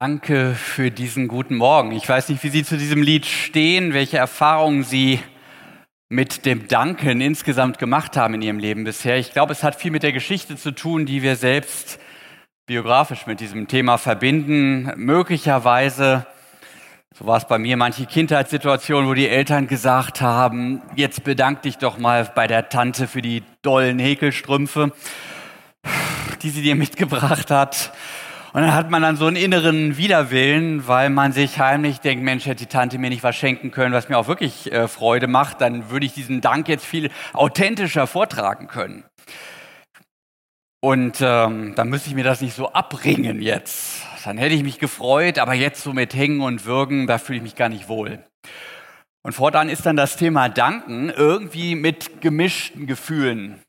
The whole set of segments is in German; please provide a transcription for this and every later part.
Danke für diesen guten Morgen. Ich weiß nicht, wie Sie zu diesem Lied stehen, welche Erfahrungen Sie mit dem Danken insgesamt gemacht haben in Ihrem Leben bisher. Ich glaube, es hat viel mit der Geschichte zu tun, die wir selbst biografisch mit diesem Thema verbinden. Möglicherweise, so war es bei mir, manche Kindheitssituationen, wo die Eltern gesagt haben, jetzt bedank dich doch mal bei der Tante für die dollen Häkelstrümpfe, die sie dir mitgebracht hat. Und dann hat man dann so einen inneren Widerwillen, weil man sich heimlich denkt, Mensch, hätte die Tante mir nicht was schenken können, was mir auch wirklich äh, Freude macht, dann würde ich diesen Dank jetzt viel authentischer vortragen können. Und ähm, dann müsste ich mir das nicht so abringen jetzt. Dann hätte ich mich gefreut, aber jetzt so mit Hängen und Würgen, da fühle ich mich gar nicht wohl. Und fortan ist dann das Thema Danken irgendwie mit gemischten Gefühlen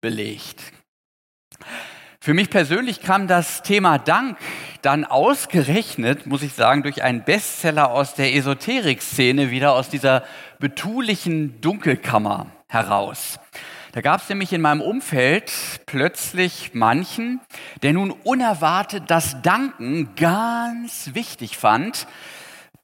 belegt. Für mich persönlich kam das Thema Dank dann ausgerechnet, muss ich sagen, durch einen Bestseller aus der Esoterik-Szene wieder aus dieser betulichen Dunkelkammer heraus. Da gab es nämlich in meinem Umfeld plötzlich manchen, der nun unerwartet das Danken ganz wichtig fand.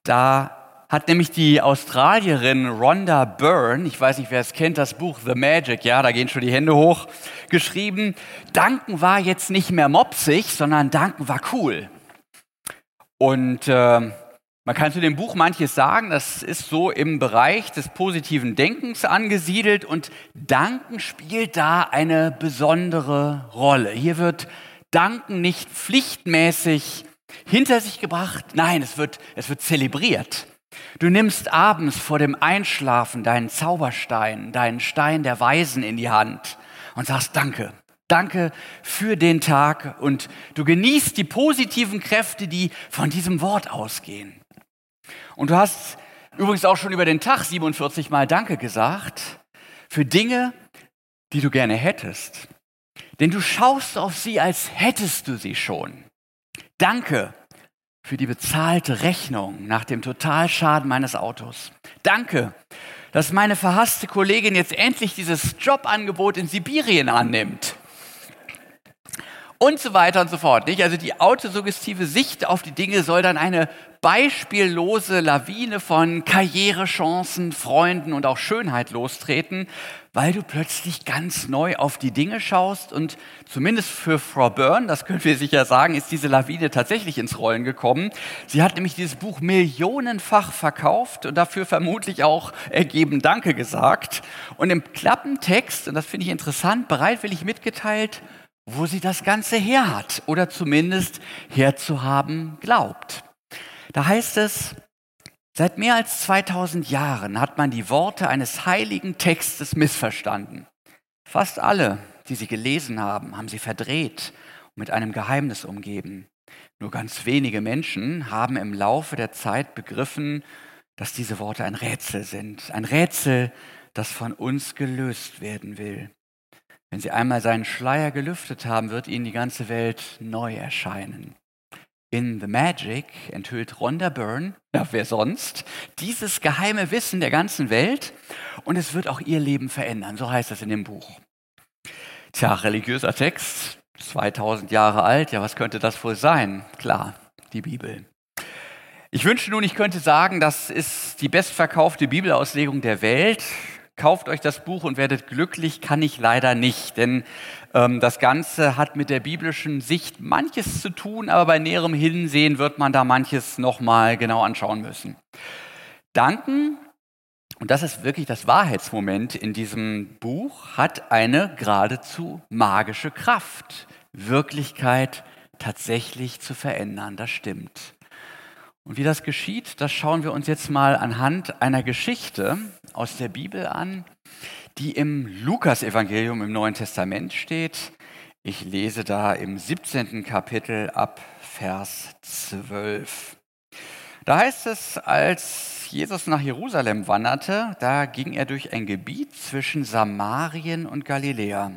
Da hat nämlich die Australierin Rhonda Byrne, ich weiß nicht, wer es kennt, das Buch The Magic, ja, da gehen schon die Hände hoch, geschrieben, Danken war jetzt nicht mehr mopsig, sondern Danken war cool. Und äh, man kann zu dem Buch manches sagen, das ist so im Bereich des positiven Denkens angesiedelt und Danken spielt da eine besondere Rolle. Hier wird Danken nicht pflichtmäßig hinter sich gebracht, nein, es wird, es wird zelebriert. Du nimmst abends vor dem Einschlafen deinen Zauberstein, deinen Stein der Weisen in die Hand und sagst Danke. Danke für den Tag und du genießt die positiven Kräfte, die von diesem Wort ausgehen. Und du hast übrigens auch schon über den Tag 47 Mal Danke gesagt für Dinge, die du gerne hättest. Denn du schaust auf sie, als hättest du sie schon. Danke für die bezahlte Rechnung nach dem Totalschaden meines Autos. Danke, dass meine verhasste Kollegin jetzt endlich dieses Jobangebot in Sibirien annimmt. Und so weiter und so fort. Nicht? Also die autosuggestive Sicht auf die Dinge soll dann eine beispiellose Lawine von Karrierechancen, Freunden und auch Schönheit lostreten, weil du plötzlich ganz neu auf die Dinge schaust und zumindest für Frau Byrne, das können wir sicher sagen, ist diese Lawine tatsächlich ins Rollen gekommen. Sie hat nämlich dieses Buch millionenfach verkauft und dafür vermutlich auch ergeben Danke gesagt. Und im Klappentext, und das finde ich interessant, bereitwillig mitgeteilt, wo sie das Ganze her hat oder zumindest herzuhaben glaubt. Da heißt es, Seit mehr als 2000 Jahren hat man die Worte eines heiligen Textes missverstanden. Fast alle, die sie gelesen haben, haben sie verdreht und mit einem Geheimnis umgeben. Nur ganz wenige Menschen haben im Laufe der Zeit begriffen, dass diese Worte ein Rätsel sind. Ein Rätsel, das von uns gelöst werden will. Wenn sie einmal seinen Schleier gelüftet haben, wird ihnen die ganze Welt neu erscheinen. In The Magic enthüllt Rhonda Byrne, ja wer sonst, dieses geheime Wissen der ganzen Welt und es wird auch ihr Leben verändern, so heißt es in dem Buch. Tja, religiöser Text, 2000 Jahre alt, ja was könnte das wohl sein? Klar, die Bibel. Ich wünschte nun, ich könnte sagen, das ist die bestverkaufte Bibelauslegung der Welt kauft euch das Buch und werdet glücklich, kann ich leider nicht, denn ähm, das Ganze hat mit der biblischen Sicht manches zu tun, aber bei näherem Hinsehen wird man da manches nochmal genau anschauen müssen. Danken, und das ist wirklich das Wahrheitsmoment in diesem Buch, hat eine geradezu magische Kraft, Wirklichkeit tatsächlich zu verändern, das stimmt. Und wie das geschieht, das schauen wir uns jetzt mal anhand einer Geschichte aus der Bibel an, die im Lukas-Evangelium im Neuen Testament steht. Ich lese da im 17. Kapitel ab Vers 12. Da heißt es, als Jesus nach Jerusalem wanderte, da ging er durch ein Gebiet zwischen Samarien und Galiläa.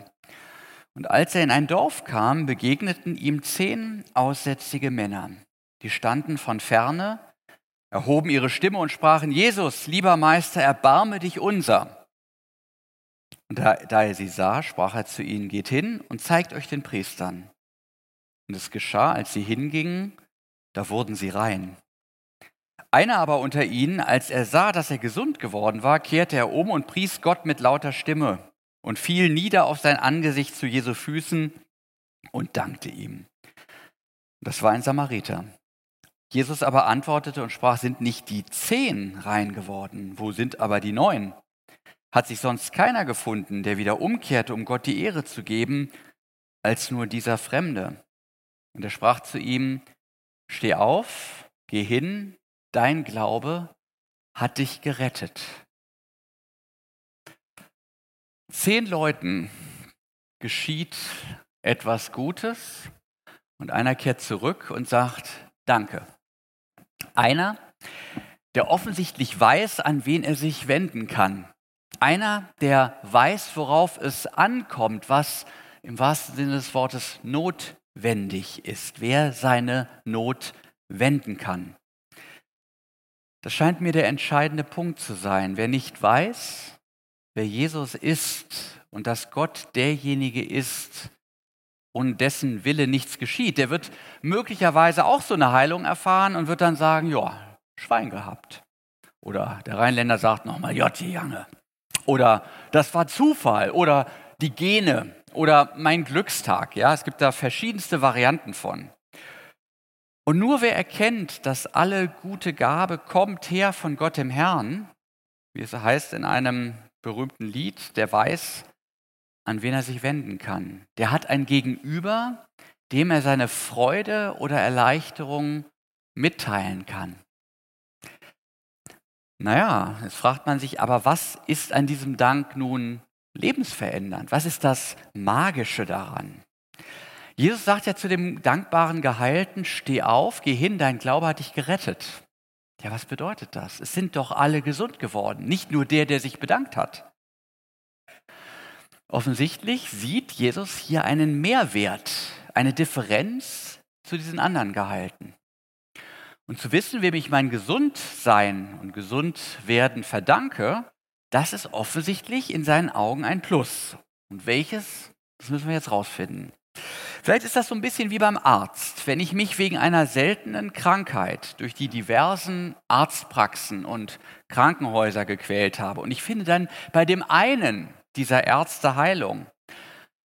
Und als er in ein Dorf kam, begegneten ihm zehn aussätzige Männer. Die standen von ferne, erhoben ihre Stimme und sprachen, Jesus, lieber Meister, erbarme dich unser. Und da, da er sie sah, sprach er zu ihnen, geht hin und zeigt euch den Priestern. Und es geschah, als sie hingingen, da wurden sie rein. Einer aber unter ihnen, als er sah, dass er gesund geworden war, kehrte er um und pries Gott mit lauter Stimme und fiel nieder auf sein Angesicht zu Jesu Füßen und dankte ihm. Das war ein Samariter. Jesus aber antwortete und sprach, sind nicht die zehn rein geworden? Wo sind aber die neun? Hat sich sonst keiner gefunden, der wieder umkehrte, um Gott die Ehre zu geben, als nur dieser Fremde? Und er sprach zu ihm, steh auf, geh hin, dein Glaube hat dich gerettet. Zehn Leuten geschieht etwas Gutes und einer kehrt zurück und sagt, danke. Einer, der offensichtlich weiß, an wen er sich wenden kann. Einer, der weiß, worauf es ankommt, was im wahrsten Sinne des Wortes notwendig ist, wer seine Not wenden kann. Das scheint mir der entscheidende Punkt zu sein. Wer nicht weiß, wer Jesus ist und dass Gott derjenige ist, und dessen Wille nichts geschieht, der wird möglicherweise auch so eine Heilung erfahren und wird dann sagen, ja, Schwein gehabt. Oder der Rheinländer sagt nochmal, J. Jange. Oder das war Zufall. Oder die Gene. Oder mein Glückstag. Ja, es gibt da verschiedenste Varianten von. Und nur wer erkennt, dass alle gute Gabe kommt her von Gott dem Herrn, wie es heißt in einem berühmten Lied, der weiß, an wen er sich wenden kann. Der hat ein Gegenüber, dem er seine Freude oder Erleichterung mitteilen kann. Naja, jetzt fragt man sich, aber was ist an diesem Dank nun lebensverändernd? Was ist das Magische daran? Jesus sagt ja zu dem dankbaren Geheilten, steh auf, geh hin, dein Glaube hat dich gerettet. Ja, was bedeutet das? Es sind doch alle gesund geworden, nicht nur der, der sich bedankt hat. Offensichtlich sieht Jesus hier einen Mehrwert, eine Differenz zu diesen anderen Gehalten. Und zu wissen, wem ich mein Gesundsein und Gesundwerden verdanke, das ist offensichtlich in seinen Augen ein Plus. Und welches, das müssen wir jetzt rausfinden. Vielleicht ist das so ein bisschen wie beim Arzt. Wenn ich mich wegen einer seltenen Krankheit durch die diversen Arztpraxen und Krankenhäuser gequält habe und ich finde dann bei dem einen dieser Ärzte Heilung,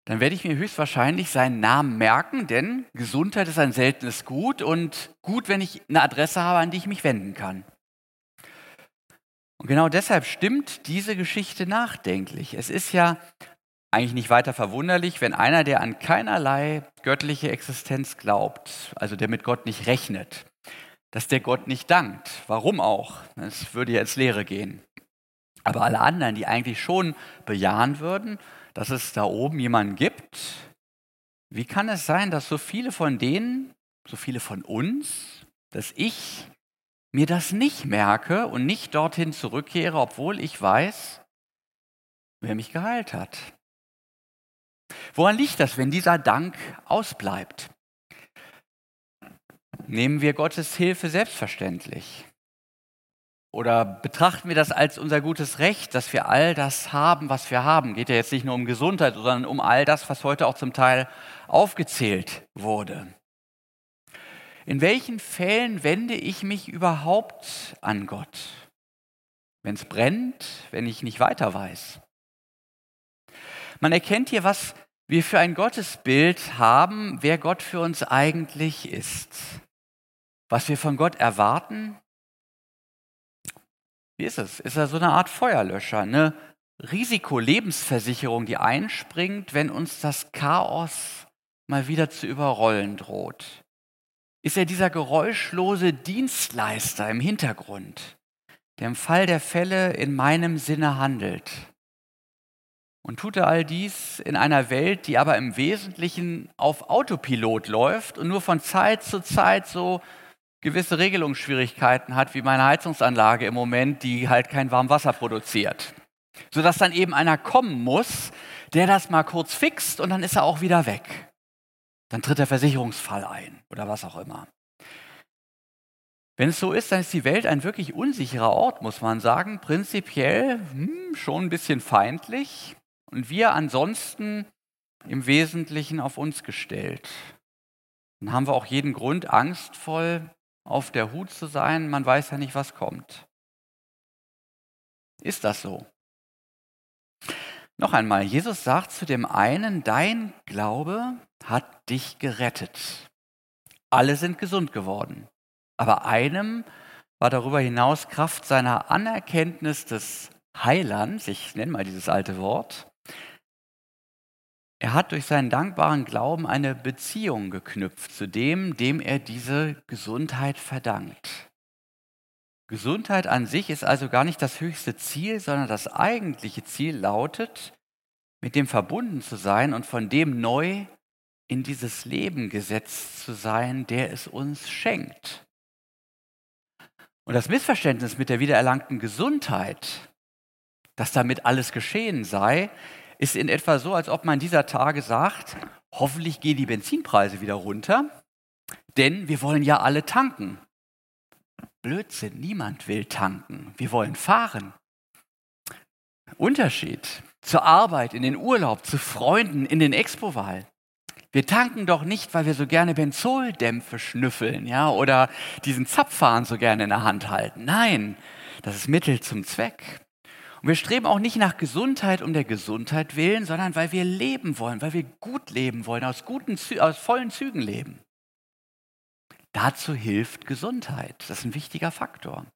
dann werde ich mir höchstwahrscheinlich seinen Namen merken, denn Gesundheit ist ein seltenes Gut und gut, wenn ich eine Adresse habe, an die ich mich wenden kann. Und genau deshalb stimmt diese Geschichte nachdenklich. Es ist ja eigentlich nicht weiter verwunderlich, wenn einer, der an keinerlei göttliche Existenz glaubt, also der mit Gott nicht rechnet, dass der Gott nicht dankt. Warum auch? Es würde ja ins Leere gehen. Aber alle anderen, die eigentlich schon bejahen würden, dass es da oben jemanden gibt, wie kann es sein, dass so viele von denen, so viele von uns, dass ich mir das nicht merke und nicht dorthin zurückkehre, obwohl ich weiß, wer mich geheilt hat? Woran liegt das, wenn dieser Dank ausbleibt? Nehmen wir Gottes Hilfe selbstverständlich? Oder betrachten wir das als unser gutes Recht, dass wir all das haben, was wir haben? Geht ja jetzt nicht nur um Gesundheit, sondern um all das, was heute auch zum Teil aufgezählt wurde. In welchen Fällen wende ich mich überhaupt an Gott? Wenn es brennt, wenn ich nicht weiter weiß. Man erkennt hier, was wir für ein Gottesbild haben, wer Gott für uns eigentlich ist. Was wir von Gott erwarten wie ist es? Ist er so eine Art Feuerlöscher, eine Risikolebensversicherung, die einspringt, wenn uns das Chaos mal wieder zu überrollen droht? Ist er dieser geräuschlose Dienstleister im Hintergrund, der im Fall der Fälle in meinem Sinne handelt? Und tut er all dies in einer Welt, die aber im Wesentlichen auf Autopilot läuft und nur von Zeit zu Zeit so gewisse Regelungsschwierigkeiten hat, wie meine Heizungsanlage im Moment, die halt kein Warmwasser produziert. Sodass dann eben einer kommen muss, der das mal kurz fixt und dann ist er auch wieder weg. Dann tritt der Versicherungsfall ein oder was auch immer. Wenn es so ist, dann ist die Welt ein wirklich unsicherer Ort, muss man sagen. Prinzipiell hm, schon ein bisschen feindlich und wir ansonsten im Wesentlichen auf uns gestellt. Dann haben wir auch jeden Grund, angstvoll auf der Hut zu sein, man weiß ja nicht, was kommt. Ist das so? Noch einmal, Jesus sagt zu dem einen, dein Glaube hat dich gerettet. Alle sind gesund geworden. Aber einem war darüber hinaus Kraft seiner Anerkenntnis des Heilands, ich nenne mal dieses alte Wort, er hat durch seinen dankbaren Glauben eine Beziehung geknüpft zu dem, dem er diese Gesundheit verdankt. Gesundheit an sich ist also gar nicht das höchste Ziel, sondern das eigentliche Ziel lautet, mit dem verbunden zu sein und von dem neu in dieses Leben gesetzt zu sein, der es uns schenkt. Und das Missverständnis mit der wiedererlangten Gesundheit, dass damit alles geschehen sei, ist in etwa so, als ob man dieser Tage sagt, hoffentlich gehen die Benzinpreise wieder runter, denn wir wollen ja alle tanken. Blödsinn, niemand will tanken. Wir wollen fahren. Unterschied zur Arbeit, in den Urlaub, zu Freunden, in den Expo-Wahl. Wir tanken doch nicht, weil wir so gerne Benzoldämpfe schnüffeln, ja, oder diesen Zapfhahn so gerne in der Hand halten. Nein, das ist Mittel zum Zweck. Und wir streben auch nicht nach Gesundheit um der Gesundheit willen, sondern weil wir leben wollen, weil wir gut leben wollen, aus, guten, aus vollen Zügen leben. Dazu hilft Gesundheit. Das ist ein wichtiger Faktor.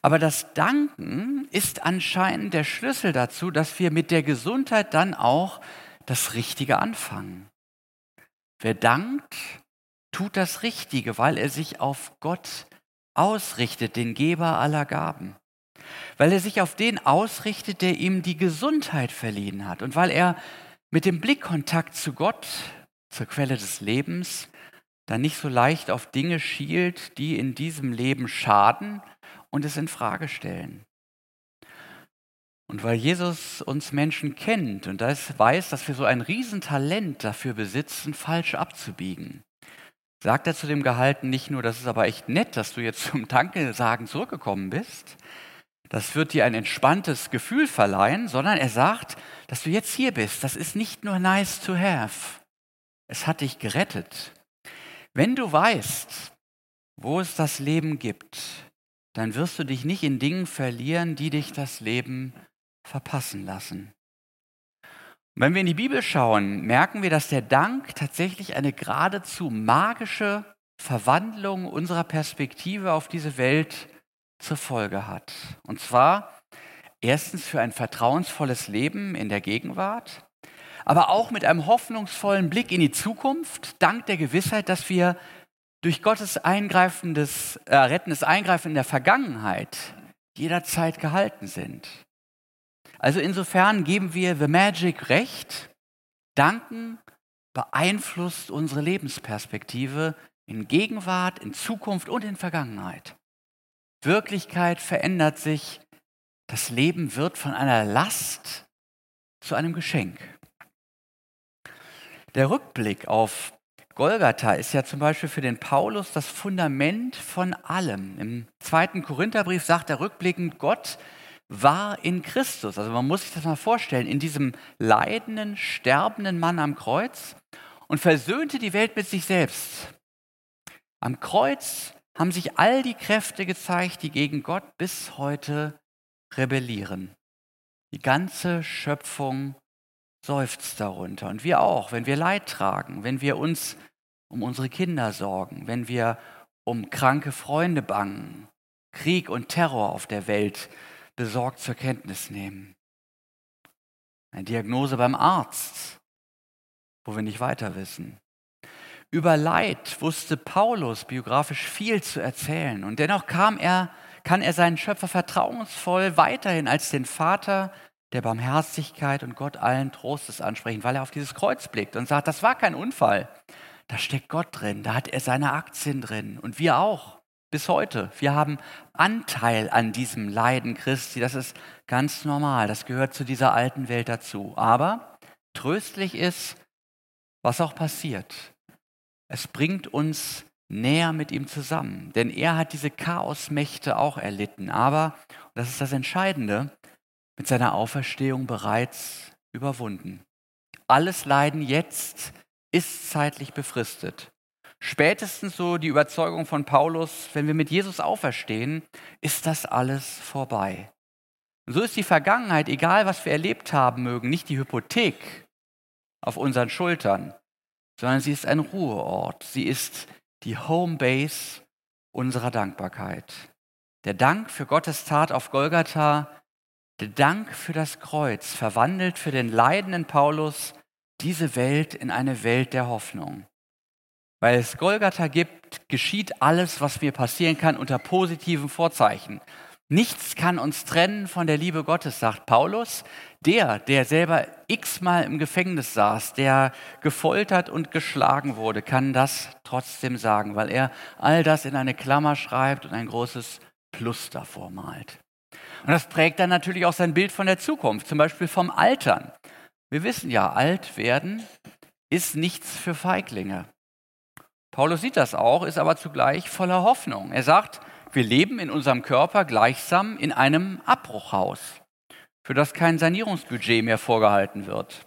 Aber das Danken ist anscheinend der Schlüssel dazu, dass wir mit der Gesundheit dann auch das Richtige anfangen. Wer dankt, tut das Richtige, weil er sich auf Gott ausrichtet, den Geber aller Gaben. Weil er sich auf den ausrichtet, der ihm die Gesundheit verliehen hat. Und weil er mit dem Blickkontakt zu Gott, zur Quelle des Lebens, dann nicht so leicht auf Dinge schielt, die in diesem Leben schaden und es in Frage stellen. Und weil Jesus uns Menschen kennt und das weiß, dass wir so ein Riesentalent dafür besitzen, falsch abzubiegen, sagt er zu dem Gehalten nicht nur, das ist aber echt nett, dass du jetzt zum Danke sagen zurückgekommen bist, das wird dir ein entspanntes Gefühl verleihen, sondern er sagt, dass du jetzt hier bist, das ist nicht nur nice to have, es hat dich gerettet. Wenn du weißt, wo es das Leben gibt, dann wirst du dich nicht in Dingen verlieren, die dich das Leben verpassen lassen. Und wenn wir in die Bibel schauen, merken wir, dass der Dank tatsächlich eine geradezu magische Verwandlung unserer Perspektive auf diese Welt zur Folge hat. Und zwar erstens für ein vertrauensvolles Leben in der Gegenwart, aber auch mit einem hoffnungsvollen Blick in die Zukunft, dank der Gewissheit, dass wir durch Gottes eingreifendes, äh, rettendes Eingreifen in der Vergangenheit jederzeit gehalten sind. Also insofern geben wir The Magic recht. Danken beeinflusst unsere Lebensperspektive in Gegenwart, in Zukunft und in Vergangenheit. Wirklichkeit verändert sich. Das Leben wird von einer Last zu einem Geschenk. Der Rückblick auf Golgatha ist ja zum Beispiel für den Paulus das Fundament von allem. Im zweiten Korintherbrief sagt er rückblickend, Gott war in Christus. Also man muss sich das mal vorstellen, in diesem leidenden, sterbenden Mann am Kreuz und versöhnte die Welt mit sich selbst. Am Kreuz haben sich all die Kräfte gezeigt, die gegen Gott bis heute rebellieren. Die ganze Schöpfung seufzt darunter. Und wir auch, wenn wir Leid tragen, wenn wir uns um unsere Kinder sorgen, wenn wir um kranke Freunde bangen, Krieg und Terror auf der Welt besorgt zur Kenntnis nehmen. Eine Diagnose beim Arzt, wo wir nicht weiter wissen. Über Leid wusste Paulus biografisch viel zu erzählen und dennoch kam er, kann er seinen Schöpfer vertrauensvoll weiterhin als den Vater der Barmherzigkeit und Gott allen Trostes ansprechen, weil er auf dieses Kreuz blickt und sagt, das war kein Unfall. Da steckt Gott drin, da hat er seine Aktien drin und wir auch bis heute. Wir haben Anteil an diesem Leiden Christi, das ist ganz normal, das gehört zu dieser alten Welt dazu. Aber tröstlich ist, was auch passiert. Es bringt uns näher mit ihm zusammen, denn er hat diese Chaosmächte auch erlitten. Aber, das ist das Entscheidende, mit seiner Auferstehung bereits überwunden. Alles Leiden jetzt ist zeitlich befristet. Spätestens so die Überzeugung von Paulus, wenn wir mit Jesus auferstehen, ist das alles vorbei. Und so ist die Vergangenheit, egal was wir erlebt haben mögen, nicht die Hypothek auf unseren Schultern, sondern sie ist ein Ruheort. Sie ist die Homebase unserer Dankbarkeit. Der Dank für Gottes Tat auf Golgatha, der Dank für das Kreuz verwandelt für den leidenden Paulus diese Welt in eine Welt der Hoffnung. Weil es Golgatha gibt, geschieht alles, was mir passieren kann, unter positiven Vorzeichen. Nichts kann uns trennen von der Liebe Gottes, sagt Paulus. Der, der selber x-mal im Gefängnis saß, der gefoltert und geschlagen wurde, kann das trotzdem sagen, weil er all das in eine Klammer schreibt und ein großes Plus davor malt. Und das prägt dann natürlich auch sein Bild von der Zukunft, zum Beispiel vom Altern. Wir wissen ja, alt werden ist nichts für Feiglinge. Paulus sieht das auch, ist aber zugleich voller Hoffnung. Er sagt, wir leben in unserem Körper gleichsam in einem Abbruchhaus, für das kein Sanierungsbudget mehr vorgehalten wird.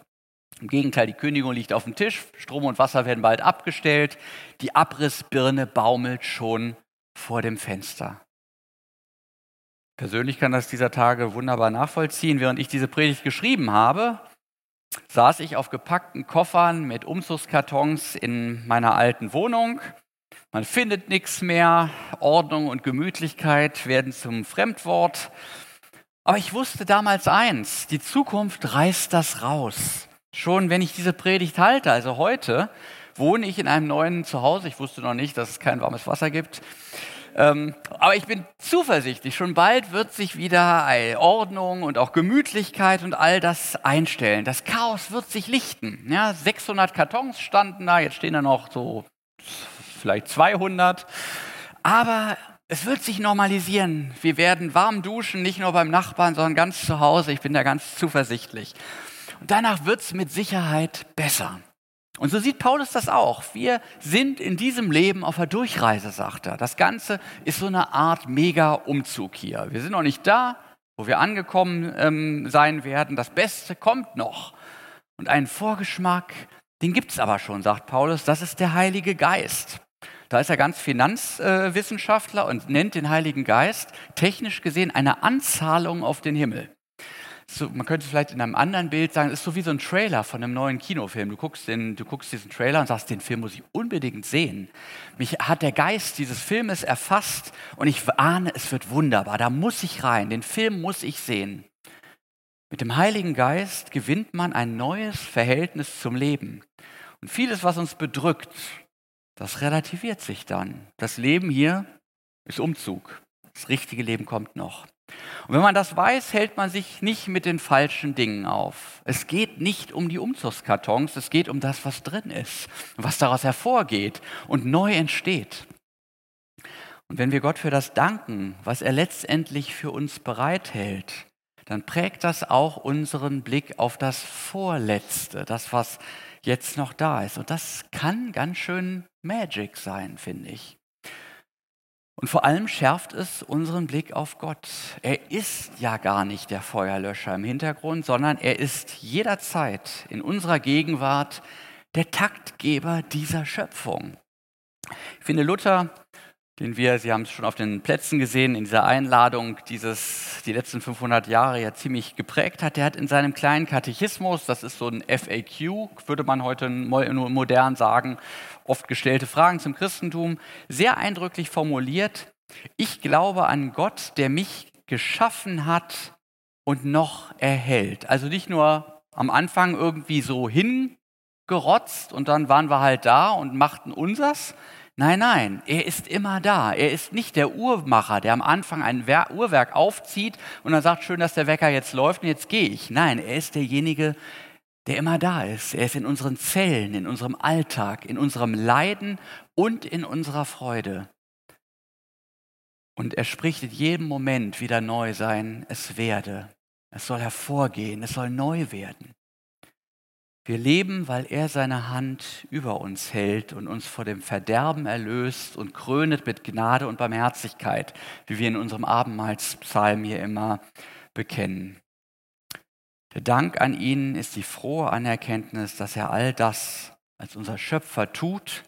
Im Gegenteil, die Kündigung liegt auf dem Tisch, Strom und Wasser werden bald abgestellt, die Abrissbirne baumelt schon vor dem Fenster. Persönlich kann das dieser Tage wunderbar nachvollziehen. Während ich diese Predigt geschrieben habe, saß ich auf gepackten Koffern mit Umzugskartons in meiner alten Wohnung man findet nichts mehr, Ordnung und Gemütlichkeit werden zum Fremdwort. Aber ich wusste damals eins, die Zukunft reißt das raus. Schon wenn ich diese Predigt halte, also heute, wohne ich in einem neuen Zuhause. Ich wusste noch nicht, dass es kein warmes Wasser gibt. Ähm, aber ich bin zuversichtlich, schon bald wird sich wieder Ordnung und auch Gemütlichkeit und all das einstellen. Das Chaos wird sich lichten. Ja, 600 Kartons standen da, jetzt stehen da noch so vielleicht 200. Aber es wird sich normalisieren. Wir werden warm duschen, nicht nur beim Nachbarn, sondern ganz zu Hause. Ich bin da ganz zuversichtlich. Und danach wird es mit Sicherheit besser. Und so sieht Paulus das auch. Wir sind in diesem Leben auf der Durchreise, sagt er. Das Ganze ist so eine Art Mega-Umzug hier. Wir sind noch nicht da, wo wir angekommen ähm, sein werden. Das Beste kommt noch. Und einen Vorgeschmack, den gibt es aber schon, sagt Paulus. Das ist der Heilige Geist. Da ist er ganz Finanzwissenschaftler und nennt den Heiligen Geist technisch gesehen eine Anzahlung auf den Himmel. So, man könnte vielleicht in einem anderen Bild sagen, es ist so wie so ein Trailer von einem neuen Kinofilm. Du guckst, den, du guckst diesen Trailer und sagst, den Film muss ich unbedingt sehen. Mich hat der Geist dieses Filmes erfasst und ich ahne, es wird wunderbar. Da muss ich rein, den Film muss ich sehen. Mit dem Heiligen Geist gewinnt man ein neues Verhältnis zum Leben. Und vieles, was uns bedrückt, das relativiert sich dann. Das Leben hier ist Umzug. Das richtige Leben kommt noch. Und wenn man das weiß, hält man sich nicht mit den falschen Dingen auf. Es geht nicht um die Umzugskartons, es geht um das, was drin ist, was daraus hervorgeht und neu entsteht. Und wenn wir Gott für das danken, was er letztendlich für uns bereithält, dann prägt das auch unseren Blick auf das Vorletzte, das, was jetzt noch da ist. Und das kann ganz schön Magic sein, finde ich. Und vor allem schärft es unseren Blick auf Gott. Er ist ja gar nicht der Feuerlöscher im Hintergrund, sondern er ist jederzeit in unserer Gegenwart der Taktgeber dieser Schöpfung. Ich finde, Luther den wir, Sie haben es schon auf den Plätzen gesehen, in dieser Einladung dieses, die letzten 500 Jahre ja ziemlich geprägt hat. Der hat in seinem kleinen Katechismus, das ist so ein FAQ, würde man heute modern sagen, oft gestellte Fragen zum Christentum, sehr eindrücklich formuliert, ich glaube an Gott, der mich geschaffen hat und noch erhält. Also nicht nur am Anfang irgendwie so hingerotzt und dann waren wir halt da und machten unsers, Nein, nein, er ist immer da. Er ist nicht der Uhrmacher, der am Anfang ein Uhrwerk aufzieht und dann sagt, schön, dass der Wecker jetzt läuft und jetzt gehe ich. Nein, er ist derjenige, der immer da ist. Er ist in unseren Zellen, in unserem Alltag, in unserem Leiden und in unserer Freude. Und er spricht in jedem Moment wieder neu sein, es werde. Es soll hervorgehen, es soll neu werden. Wir leben, weil er seine Hand über uns hält und uns vor dem Verderben erlöst und krönet mit Gnade und Barmherzigkeit, wie wir in unserem Abendmahlspsalm hier immer bekennen. Der Dank an ihn ist die frohe Anerkenntnis, dass er all das als unser Schöpfer tut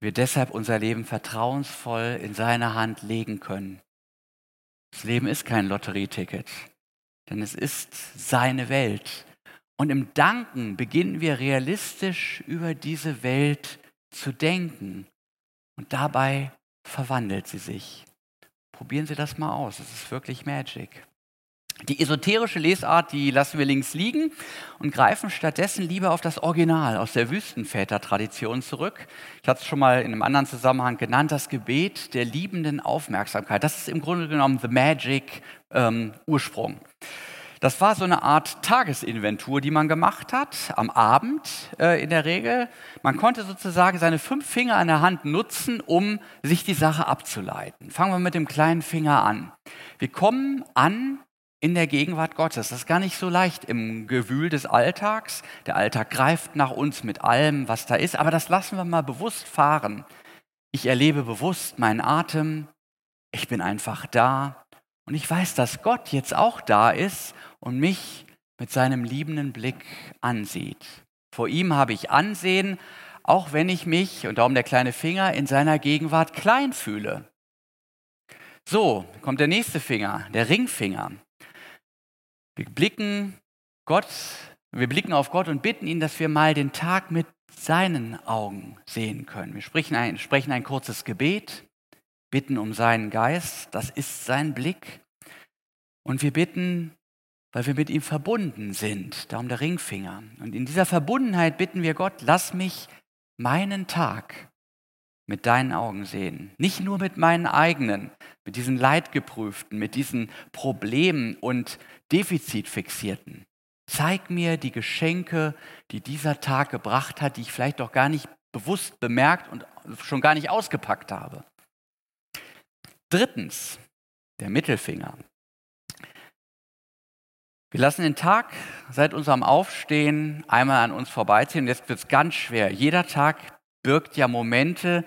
Wir deshalb unser Leben vertrauensvoll in seine Hand legen können. Das Leben ist kein Lotterieticket, denn es ist seine Welt. Und im Danken beginnen wir realistisch über diese Welt zu denken. Und dabei verwandelt sie sich. Probieren Sie das mal aus. Es ist wirklich Magic. Die esoterische Lesart, die lassen wir links liegen und greifen stattdessen lieber auf das Original aus der Wüstenväter-Tradition zurück. Ich hatte es schon mal in einem anderen Zusammenhang genannt, das Gebet der liebenden Aufmerksamkeit. Das ist im Grunde genommen the magic ähm, Ursprung. Das war so eine Art Tagesinventur, die man gemacht hat, am Abend äh, in der Regel. Man konnte sozusagen seine fünf Finger an der Hand nutzen, um sich die Sache abzuleiten. Fangen wir mit dem kleinen Finger an. Wir kommen an in der Gegenwart Gottes. Das ist gar nicht so leicht im Gewühl des Alltags. Der Alltag greift nach uns mit allem, was da ist, aber das lassen wir mal bewusst fahren. Ich erlebe bewusst meinen Atem. Ich bin einfach da. Und ich weiß, dass Gott jetzt auch da ist und mich mit seinem liebenden Blick ansieht. Vor ihm habe ich Ansehen, auch wenn ich mich, und darum der kleine Finger, in seiner Gegenwart klein fühle. So, kommt der nächste Finger, der Ringfinger. Wir blicken Gott, wir blicken auf Gott und bitten ihn, dass wir mal den Tag mit seinen Augen sehen können. Wir sprechen ein, sprechen ein kurzes Gebet, bitten um seinen Geist, das ist sein Blick. Und wir bitten, weil wir mit ihm verbunden sind, darum der Ringfinger. Und in dieser Verbundenheit bitten wir Gott, lass mich meinen Tag mit deinen Augen sehen. Nicht nur mit meinen eigenen, mit diesen Leidgeprüften, mit diesen Problemen und Defizitfixierten. Zeig mir die Geschenke, die dieser Tag gebracht hat, die ich vielleicht doch gar nicht bewusst bemerkt und schon gar nicht ausgepackt habe. Drittens, der Mittelfinger. Wir lassen den Tag seit unserem Aufstehen einmal an uns vorbeiziehen. Jetzt wird es ganz schwer. Jeder Tag birgt ja Momente,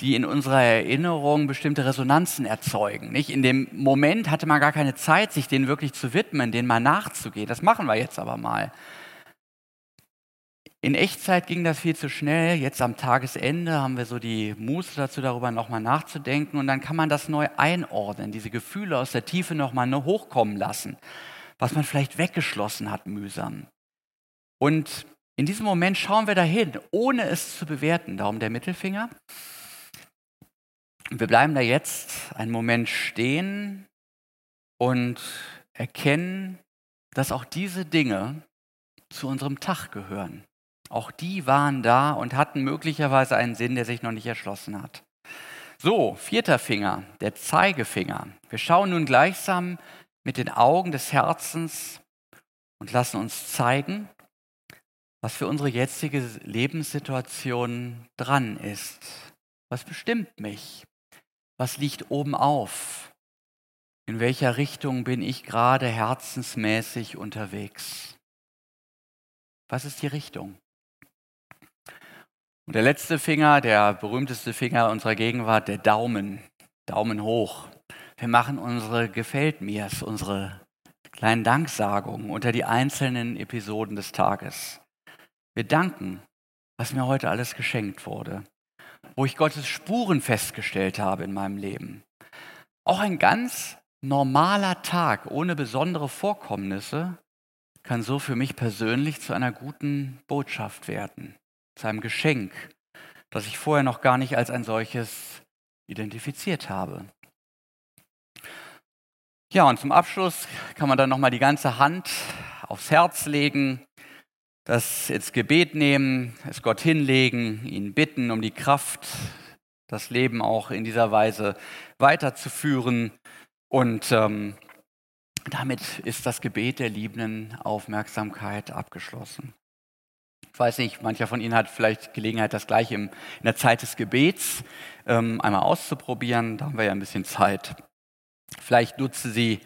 die in unserer Erinnerung bestimmte Resonanzen erzeugen. Nicht? In dem Moment hatte man gar keine Zeit, sich denen wirklich zu widmen, denen mal nachzugehen. Das machen wir jetzt aber mal. In Echtzeit ging das viel zu schnell. Jetzt am Tagesende haben wir so die Muße dazu, darüber nochmal nachzudenken. Und dann kann man das neu einordnen, diese Gefühle aus der Tiefe nochmal hochkommen lassen was man vielleicht weggeschlossen hat mühsam. Und in diesem Moment schauen wir dahin, ohne es zu bewerten. Darum der Mittelfinger. Wir bleiben da jetzt einen Moment stehen und erkennen, dass auch diese Dinge zu unserem Tag gehören. Auch die waren da und hatten möglicherweise einen Sinn, der sich noch nicht erschlossen hat. So, vierter Finger, der Zeigefinger. Wir schauen nun gleichsam mit den Augen des Herzens und lassen uns zeigen, was für unsere jetzige Lebenssituation dran ist. Was bestimmt mich? Was liegt oben auf? In welcher Richtung bin ich gerade herzensmäßig unterwegs? Was ist die Richtung? Und der letzte Finger, der berühmteste Finger unserer Gegenwart, der Daumen. Daumen hoch. Wir machen unsere Gefällt mir's, unsere kleinen Danksagungen unter die einzelnen Episoden des Tages. Wir danken, was mir heute alles geschenkt wurde, wo ich Gottes Spuren festgestellt habe in meinem Leben. Auch ein ganz normaler Tag ohne besondere Vorkommnisse kann so für mich persönlich zu einer guten Botschaft werden, zu einem Geschenk, das ich vorher noch gar nicht als ein solches identifiziert habe. Ja, und zum Abschluss kann man dann nochmal die ganze Hand aufs Herz legen, das ins Gebet nehmen, es Gott hinlegen, ihn bitten um die Kraft, das Leben auch in dieser Weise weiterzuführen. Und ähm, damit ist das Gebet der liebenden Aufmerksamkeit abgeschlossen. Ich weiß nicht, mancher von Ihnen hat vielleicht Gelegenheit, das gleich im, in der Zeit des Gebets ähm, einmal auszuprobieren. Da haben wir ja ein bisschen Zeit. Vielleicht nutzen Sie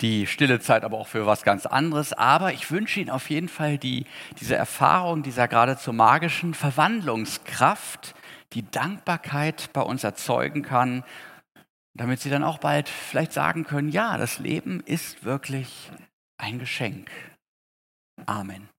die stille Zeit aber auch für was ganz anderes. Aber ich wünsche Ihnen auf jeden Fall die, diese Erfahrung dieser geradezu magischen Verwandlungskraft, die Dankbarkeit bei uns erzeugen kann, damit Sie dann auch bald vielleicht sagen können, ja, das Leben ist wirklich ein Geschenk. Amen.